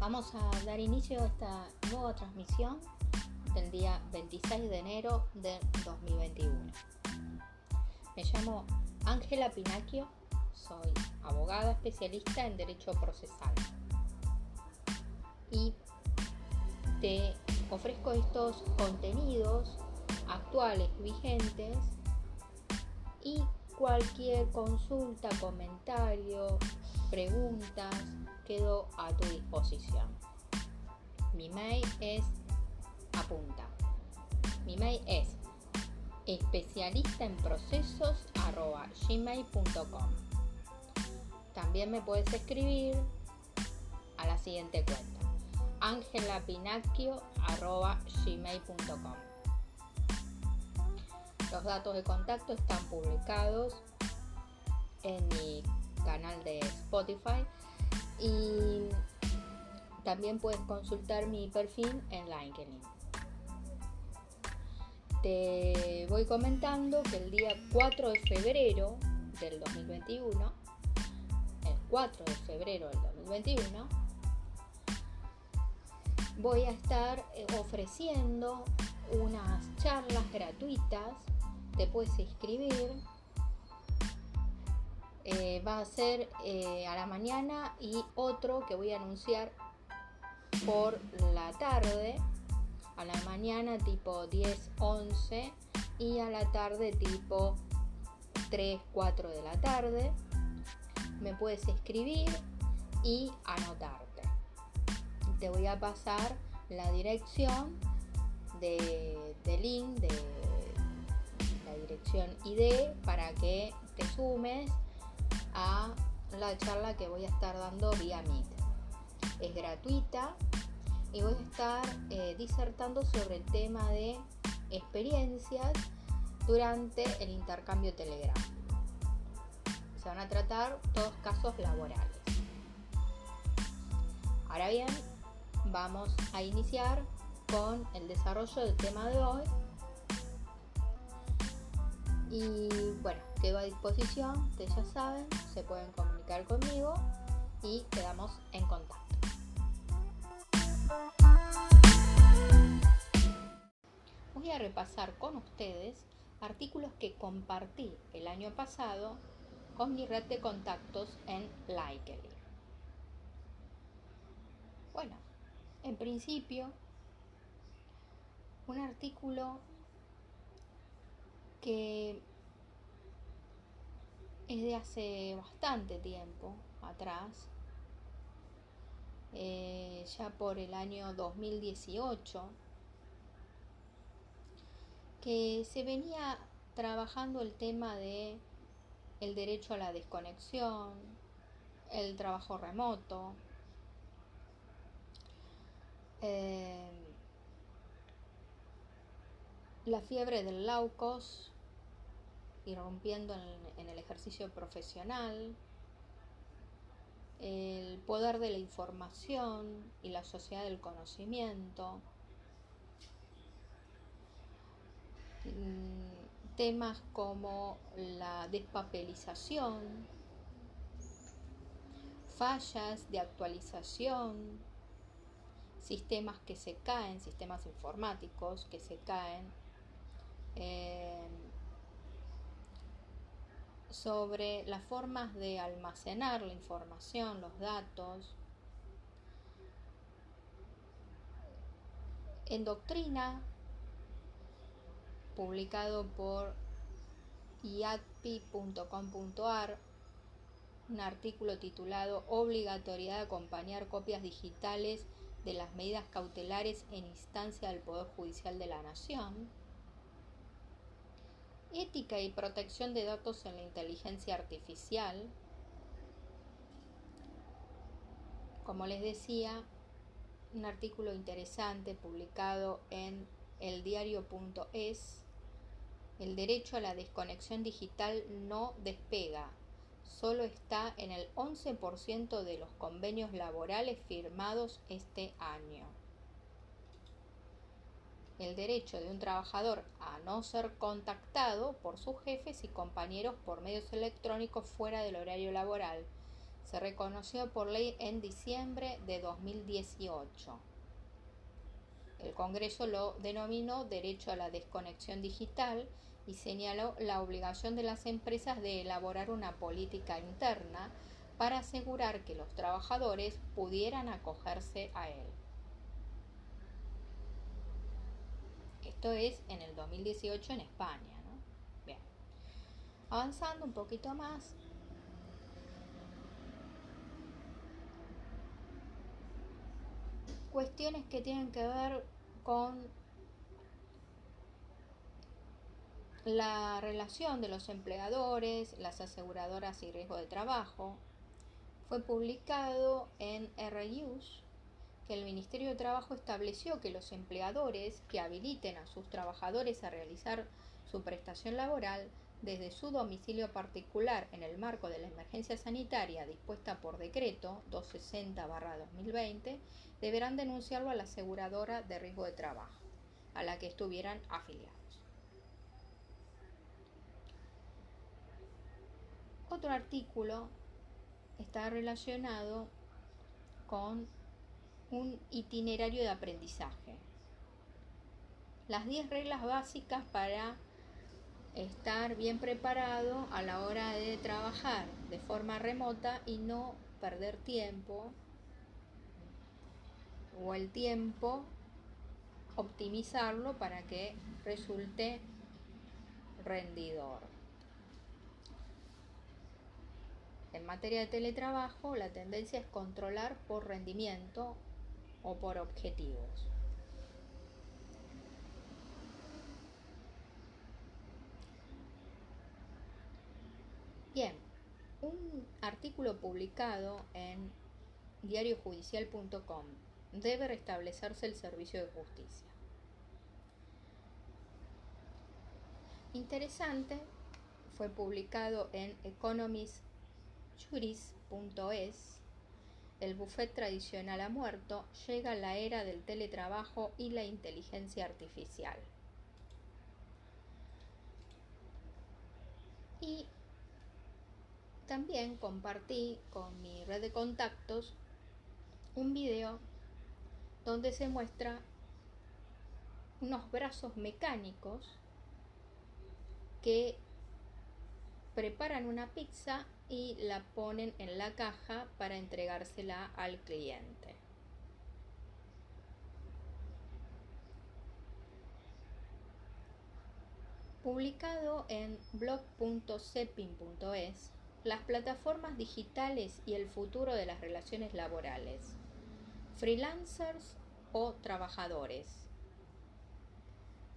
Vamos a dar inicio a esta nueva transmisión del día 26 de enero de 2021. Me llamo Ángela Pinacchio, soy abogada especialista en Derecho Procesal y te ofrezco estos contenidos actuales, vigentes y cualquier consulta, comentario, preguntas, quedo a tu disposición. Mi mail es apunta. Mi mail es especialista en procesos gmail.com. También me puedes escribir a la siguiente cuenta angelapinacchio.gmail.com Los datos de contacto están publicados en mi canal de Spotify y también puedes consultar mi perfil en LinkedIn. Te voy comentando que el día 4 de febrero del 2021, el 4 de febrero del 2021, voy a estar eh, ofreciendo unas charlas gratuitas. Te puedes inscribir a ser eh, a la mañana y otro que voy a anunciar por la tarde. A la mañana tipo 10, 11 y a la tarde tipo 3, 4 de la tarde. Me puedes escribir y anotarte. Te voy a pasar la dirección de, de link de la dirección ID para que te sumes a la charla que voy a estar dando vía Meet. Es gratuita y voy a estar eh, disertando sobre el tema de experiencias durante el intercambio Telegram. Se van a tratar todos casos laborales. Ahora bien, vamos a iniciar con el desarrollo del tema de hoy. Y bueno, quedo a disposición, ustedes ya saben, se pueden comunicar conmigo y quedamos en contacto. Voy a repasar con ustedes artículos que compartí el año pasado con mi red de contactos en Likely. Bueno, en principio, un artículo que es de hace bastante tiempo atrás, eh, ya por el año 2018, que se venía trabajando el tema de el derecho a la desconexión, el trabajo remoto, eh, la fiebre del laucos, irrumpiendo en, en el ejercicio profesional, el poder de la información y la sociedad del conocimiento, mm, temas como la despapelización, fallas de actualización, sistemas que se caen, sistemas informáticos que se caen, eh, sobre las formas de almacenar la información, los datos. En Doctrina, publicado por iadpi.com.ar, un artículo titulado Obligatoriedad de acompañar copias digitales de las medidas cautelares en instancia del Poder Judicial de la Nación ética y protección de datos en la inteligencia artificial. Como les decía, un artículo interesante publicado en eldiario.es. El derecho a la desconexión digital no despega, solo está en el 11% de los convenios laborales firmados este año el derecho de un trabajador a no ser contactado por sus jefes y compañeros por medios electrónicos fuera del horario laboral, Se reconoció por ley en diciembre de 2018. El Congreso lo denominó derecho a la desconexión digital y señaló la obligación de las empresas de elaborar una política interna para asegurar que los trabajadores pudieran acogerse a él. Esto es en el 2018 en España. Bien. Avanzando un poquito más. Cuestiones que tienen que ver con la relación de los empleadores, las aseguradoras y riesgo de trabajo. Fue publicado en RUS que el Ministerio de Trabajo estableció que los empleadores que habiliten a sus trabajadores a realizar su prestación laboral desde su domicilio particular en el marco de la emergencia sanitaria dispuesta por decreto 260-2020 deberán denunciarlo a la aseguradora de riesgo de trabajo a la que estuvieran afiliados. Otro artículo está relacionado con un itinerario de aprendizaje. Las 10 reglas básicas para estar bien preparado a la hora de trabajar de forma remota y no perder tiempo o el tiempo optimizarlo para que resulte rendidor. En materia de teletrabajo, la tendencia es controlar por rendimiento o por objetivos. Bien, un artículo publicado en diariojudicial.com debe restablecerse el servicio de justicia. Interesante, fue publicado en economistjuris.es. El buffet tradicional ha muerto, llega la era del teletrabajo y la inteligencia artificial. Y también compartí con mi red de contactos un video donde se muestra unos brazos mecánicos que preparan una pizza y la ponen en la caja para entregársela al cliente. Publicado en blog.cepin.es, las plataformas digitales y el futuro de las relaciones laborales freelancers o trabajadores.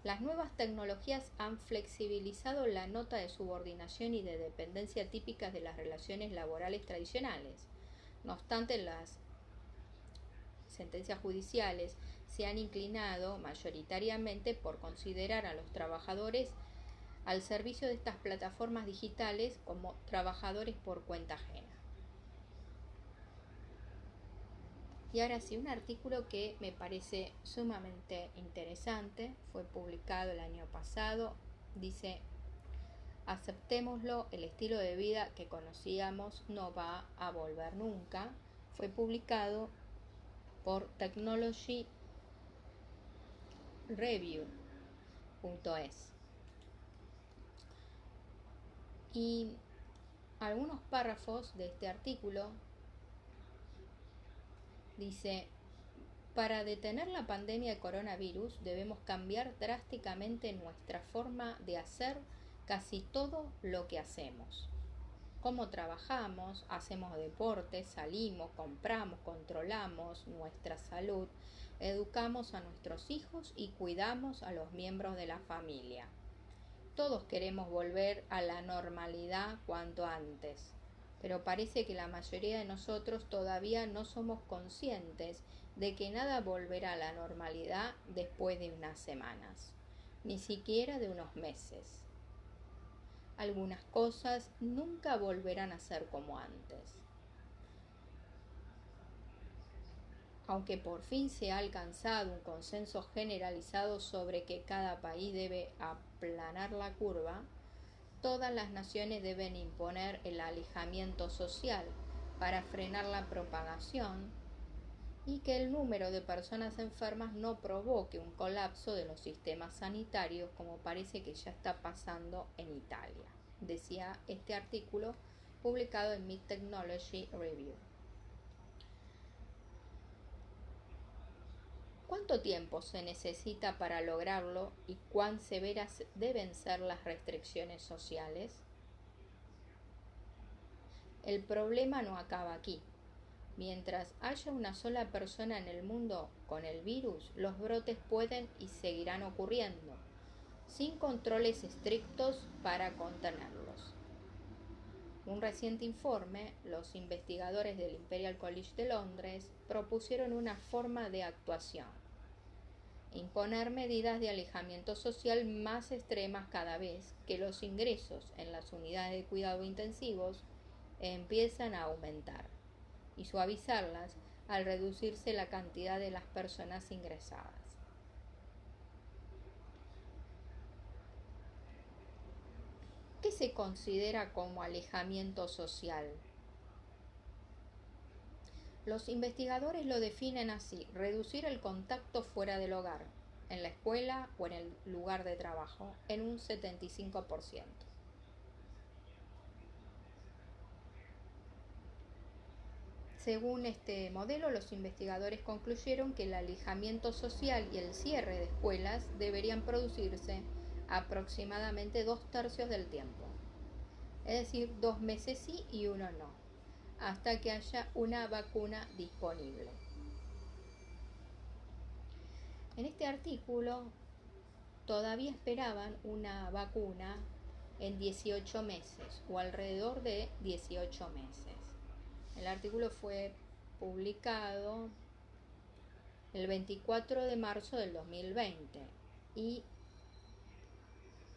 Las nuevas tecnologías han flexibilizado la nota de subordinación y de dependencia típicas de las relaciones laborales tradicionales. No obstante, las sentencias judiciales se han inclinado mayoritariamente por considerar a los trabajadores al servicio de estas plataformas digitales como trabajadores por cuenta ajena. Y ahora sí, un artículo que me parece sumamente interesante, fue publicado el año pasado, dice, aceptémoslo, el estilo de vida que conocíamos no va a volver nunca. Fue publicado por Technology Review.es. Y algunos párrafos de este artículo Dice, para detener la pandemia de coronavirus debemos cambiar drásticamente nuestra forma de hacer casi todo lo que hacemos. Cómo trabajamos, hacemos deporte, salimos, compramos, controlamos nuestra salud, educamos a nuestros hijos y cuidamos a los miembros de la familia. Todos queremos volver a la normalidad cuanto antes pero parece que la mayoría de nosotros todavía no somos conscientes de que nada volverá a la normalidad después de unas semanas, ni siquiera de unos meses. Algunas cosas nunca volverán a ser como antes. Aunque por fin se ha alcanzado un consenso generalizado sobre que cada país debe aplanar la curva, todas las naciones deben imponer el alejamiento social para frenar la propagación y que el número de personas enfermas no provoque un colapso de los sistemas sanitarios como parece que ya está pasando en Italia, decía este artículo publicado en Mid Technology Review. ¿Cuánto tiempo se necesita para lograrlo y cuán severas deben ser las restricciones sociales? El problema no acaba aquí. Mientras haya una sola persona en el mundo con el virus, los brotes pueden y seguirán ocurriendo, sin controles estrictos para contenerlos. Un reciente informe, los investigadores del Imperial College de Londres propusieron una forma de actuación. Imponer medidas de alejamiento social más extremas cada vez que los ingresos en las unidades de cuidado intensivos empiezan a aumentar y suavizarlas al reducirse la cantidad de las personas ingresadas. ¿Qué se considera como alejamiento social? Los investigadores lo definen así, reducir el contacto fuera del hogar, en la escuela o en el lugar de trabajo, en un 75%. Según este modelo, los investigadores concluyeron que el alejamiento social y el cierre de escuelas deberían producirse aproximadamente dos tercios del tiempo, es decir, dos meses sí y uno no, hasta que haya una vacuna disponible. En este artículo todavía esperaban una vacuna en 18 meses o alrededor de 18 meses. El artículo fue publicado el 24 de marzo del 2020 y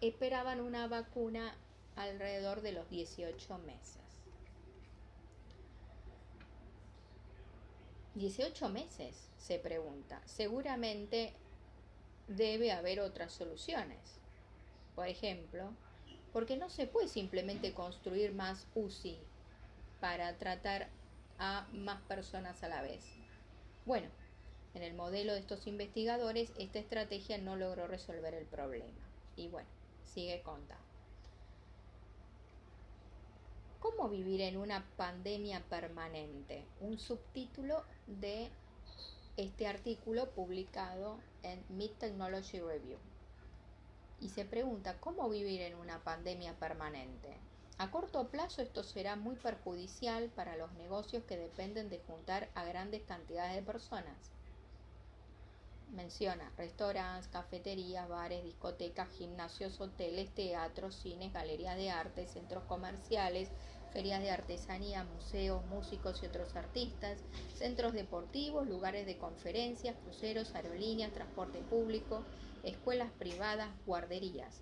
esperaban una vacuna alrededor de los 18 meses. 18 meses, se pregunta. Seguramente debe haber otras soluciones. Por ejemplo, porque no se puede simplemente construir más UCI para tratar a más personas a la vez. Bueno, en el modelo de estos investigadores, esta estrategia no logró resolver el problema. Y bueno, sigue contando. ¿Cómo vivir en una pandemia permanente? Un subtítulo de este artículo publicado en Mid Technology Review. Y se pregunta, ¿cómo vivir en una pandemia permanente? A corto plazo esto será muy perjudicial para los negocios que dependen de juntar a grandes cantidades de personas. Menciona restaurantes, cafeterías, bares, discotecas, gimnasios, hoteles, teatros, cines, galerías de arte, centros comerciales, ferias de artesanía, museos, músicos y otros artistas, centros deportivos, lugares de conferencias, cruceros, aerolíneas, transporte público, escuelas privadas, guarderías.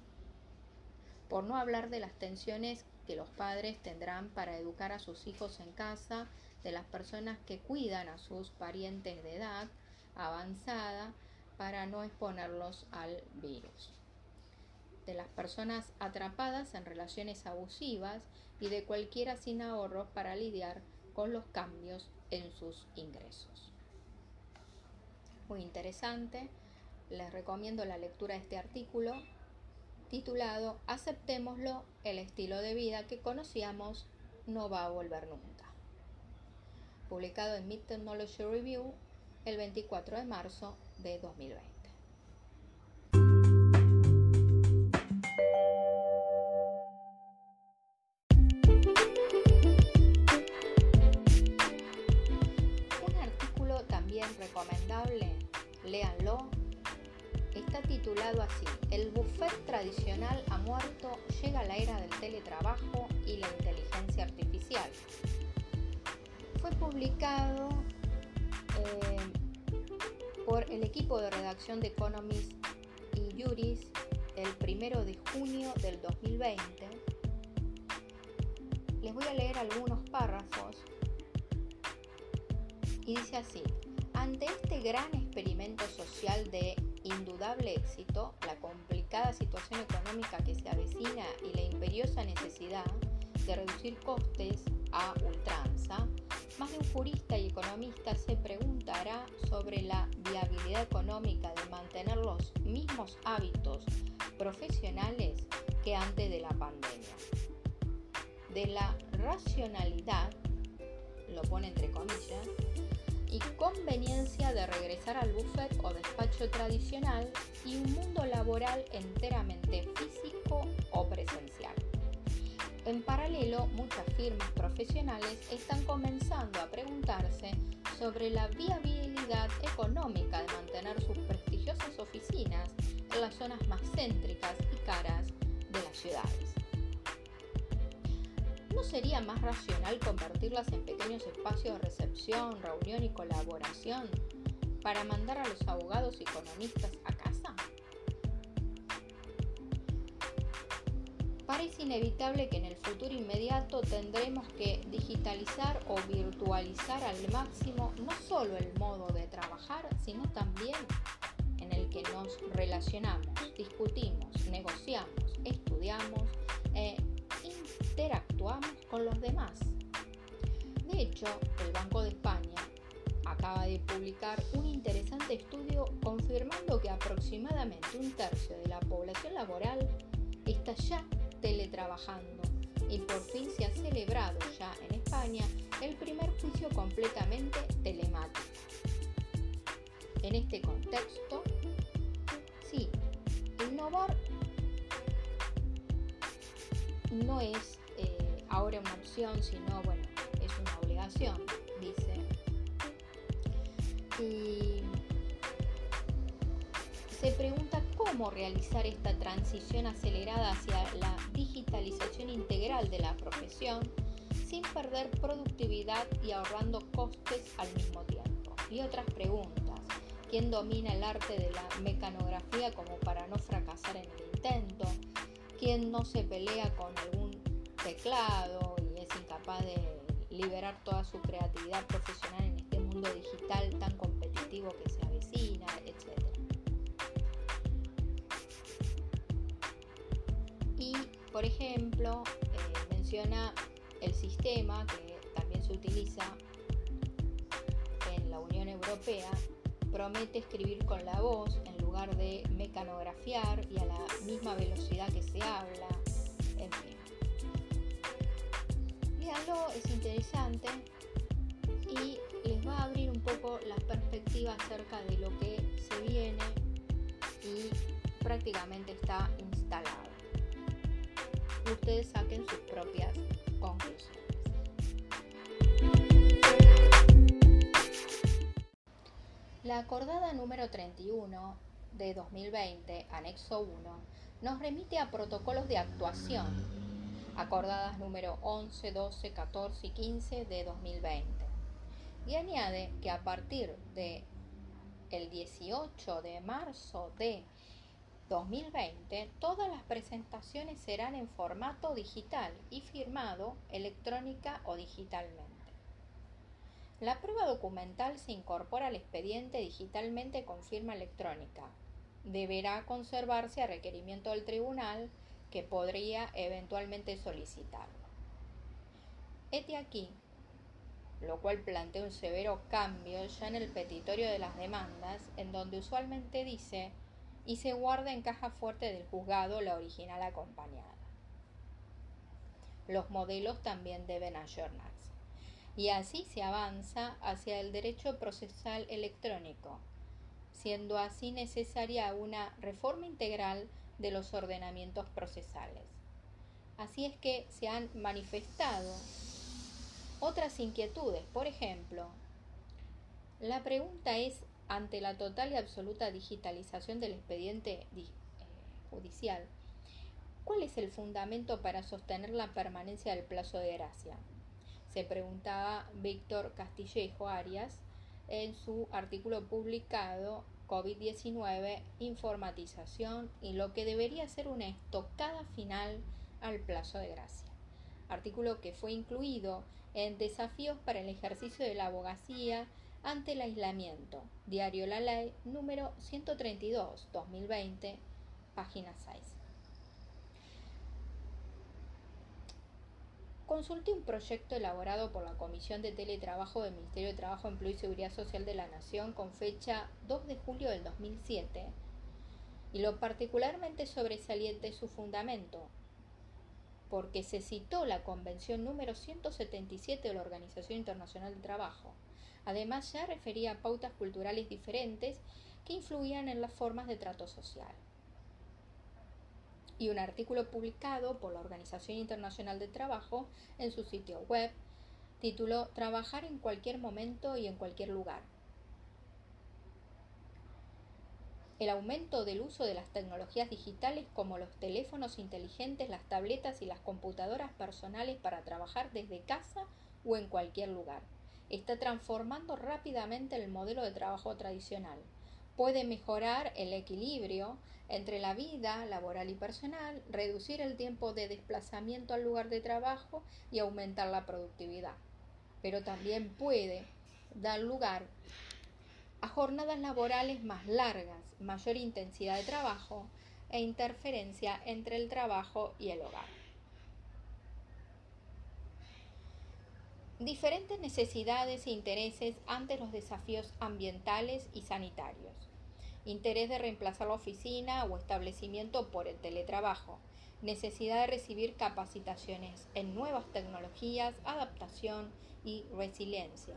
Por no hablar de las tensiones que los padres tendrán para educar a sus hijos en casa, de las personas que cuidan a sus parientes de edad avanzada para no exponerlos al virus, de las personas atrapadas en relaciones abusivas y de cualquiera sin ahorros para lidiar con los cambios en sus ingresos. Muy interesante, les recomiendo la lectura de este artículo titulado Aceptémoslo, el estilo de vida que conocíamos no va a volver nunca. Publicado en Mid Technology Review el 24 de marzo de 2020. Titulado así, El buffet tradicional ha muerto, llega la era del teletrabajo y la inteligencia artificial. Fue publicado eh, por el equipo de redacción de Economist y Juris el primero de junio del 2020. Les voy a leer algunos párrafos y dice así, ante este gran experimento social de indudable éxito, la complicada situación económica que se avecina y la imperiosa necesidad de reducir costes a ultranza, más de un jurista y economista se preguntará sobre la viabilidad económica de mantener los mismos hábitos profesionales que antes de la pandemia. De la racionalidad, lo pone entre comillas, y conveniencia de regresar al buffet o despacho tradicional y un mundo laboral enteramente físico o presencial. En paralelo, muchas firmas profesionales están comenzando a preguntarse sobre la viabilidad económica de mantener sus prestigiosas oficinas en las zonas más céntricas y caras de las ciudades. ¿No sería más racional convertirlas en pequeños espacios de recepción, reunión y colaboración para mandar a los abogados y economistas a casa? Parece inevitable que en el futuro inmediato tendremos que digitalizar o virtualizar al máximo no solo el modo de trabajar, sino también en el que nos relacionamos, discutimos, negociamos, estudiamos e interactuamos con los demás. De hecho, el Banco de España acaba de publicar un interesante estudio confirmando que aproximadamente un tercio de la población laboral está ya teletrabajando y por fin se ha celebrado ya en España el primer juicio completamente telemático. En este contexto, sí, innovar no es ahora una opción, sino bueno, es una obligación, dice. Y se pregunta cómo realizar esta transición acelerada hacia la digitalización integral de la profesión sin perder productividad y ahorrando costes al mismo tiempo. Y otras preguntas. ¿Quién domina el arte de la mecanografía como para no fracasar en el intento? ¿Quién no se pelea con algún teclado y es incapaz de liberar toda su creatividad profesional en este mundo digital tan competitivo que se avecina, etcétera? por ejemplo, eh, menciona el sistema que también se utiliza en la Unión Europea, promete escribir con la voz en lugar de mecanografiar y a la misma velocidad que se habla, Es interesante y les va a abrir un poco la perspectiva acerca de lo que se viene y prácticamente está instalado ustedes saquen sus propias conclusiones. La acordada número 31 de 2020, anexo 1, nos remite a protocolos de actuación, acordadas número 11, 12, 14 y 15 de 2020, y añade que a partir de el 18 de marzo de 2020, todas las presentaciones serán en formato digital y firmado electrónica o digitalmente. La prueba documental se incorpora al expediente digitalmente con firma electrónica. Deberá conservarse a requerimiento del tribunal que podría eventualmente solicitarlo. Este aquí, lo cual plantea un severo cambio ya en el petitorio de las demandas, en donde usualmente dice y se guarda en caja fuerte del juzgado la original acompañada. Los modelos también deben ayornarse. Y así se avanza hacia el derecho procesal electrónico, siendo así necesaria una reforma integral de los ordenamientos procesales. Así es que se han manifestado otras inquietudes. Por ejemplo, la pregunta es ante la total y absoluta digitalización del expediente eh, judicial, ¿cuál es el fundamento para sostener la permanencia del plazo de gracia? Se preguntaba Víctor Castillejo Arias en su artículo publicado COVID-19, informatización y lo que debería ser una estocada final al plazo de gracia. Artículo que fue incluido en Desafíos para el ejercicio de la abogacía ante el aislamiento. Diario La Ley número 132, 2020, página 6. Consulté un proyecto elaborado por la Comisión de Teletrabajo del Ministerio de Trabajo, Empleo y Seguridad Social de la Nación con fecha 2 de julio del 2007 y lo particularmente sobresaliente es su fundamento, porque se citó la Convención número 177 de la Organización Internacional del Trabajo. Además ya refería a pautas culturales diferentes que influían en las formas de trato social y un artículo publicado por la Organización Internacional del Trabajo en su sitio web tituló Trabajar en cualquier momento y en cualquier lugar. El aumento del uso de las tecnologías digitales como los teléfonos inteligentes, las tabletas y las computadoras personales para trabajar desde casa o en cualquier lugar está transformando rápidamente el modelo de trabajo tradicional puede mejorar el equilibrio entre la vida laboral y personal, reducir el tiempo de desplazamiento al lugar de trabajo y aumentar la productividad. Pero también puede dar lugar a jornadas laborales más largas, mayor intensidad de trabajo e interferencia entre el trabajo y el hogar. Diferentes necesidades e intereses ante los desafíos ambientales y sanitarios. Interés de reemplazar la oficina o establecimiento por el teletrabajo. Necesidad de recibir capacitaciones en nuevas tecnologías, adaptación y resiliencia.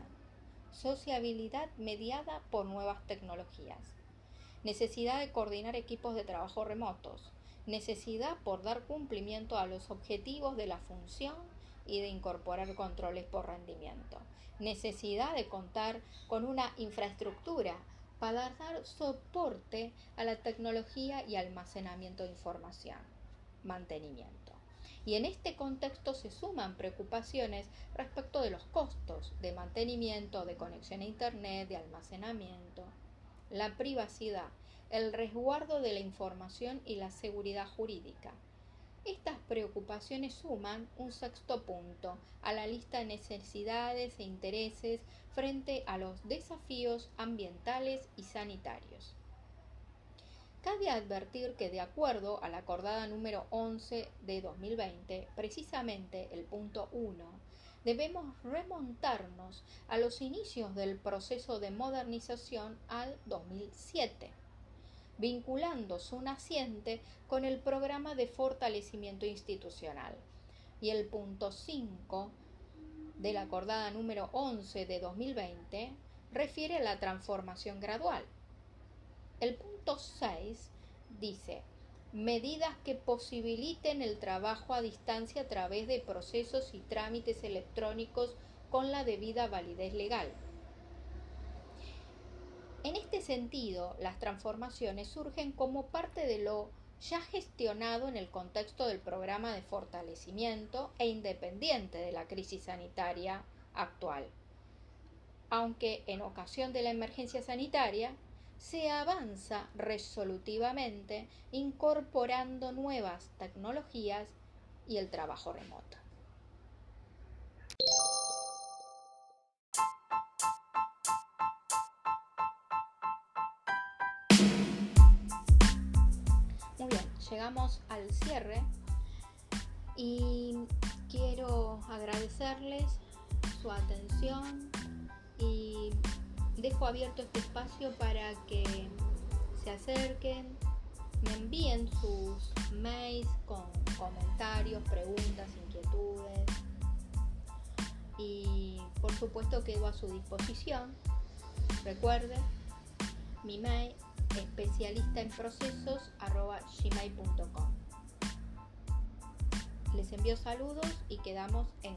Sociabilidad mediada por nuevas tecnologías. Necesidad de coordinar equipos de trabajo remotos. Necesidad por dar cumplimiento a los objetivos de la función y de incorporar controles por rendimiento. Necesidad de contar con una infraestructura para dar soporte a la tecnología y almacenamiento de información. Mantenimiento. Y en este contexto se suman preocupaciones respecto de los costos de mantenimiento, de conexión a Internet, de almacenamiento, la privacidad, el resguardo de la información y la seguridad jurídica, estas preocupaciones suman un sexto punto a la lista de necesidades e intereses frente a los desafíos ambientales y sanitarios. Cabe advertir que de acuerdo a la acordada número 11 de 2020, precisamente el punto 1, debemos remontarnos a los inicios del proceso de modernización al 2007 vinculando su naciente con el programa de fortalecimiento institucional. Y el punto 5 de la acordada número 11 de 2020 refiere a la transformación gradual. El punto 6 dice medidas que posibiliten el trabajo a distancia a través de procesos y trámites electrónicos con la debida validez legal. En este sentido, las transformaciones surgen como parte de lo ya gestionado en el contexto del programa de fortalecimiento e independiente de la crisis sanitaria actual. Aunque en ocasión de la emergencia sanitaria se avanza resolutivamente incorporando nuevas tecnologías y el trabajo remoto. Llegamos al cierre y quiero agradecerles su atención y dejo abierto este espacio para que se acerquen, me envíen sus mails con comentarios, preguntas, inquietudes y por supuesto quedo a su disposición. Recuerden, mi mail especialista en procesos gmail.com. Les envío saludos y quedamos en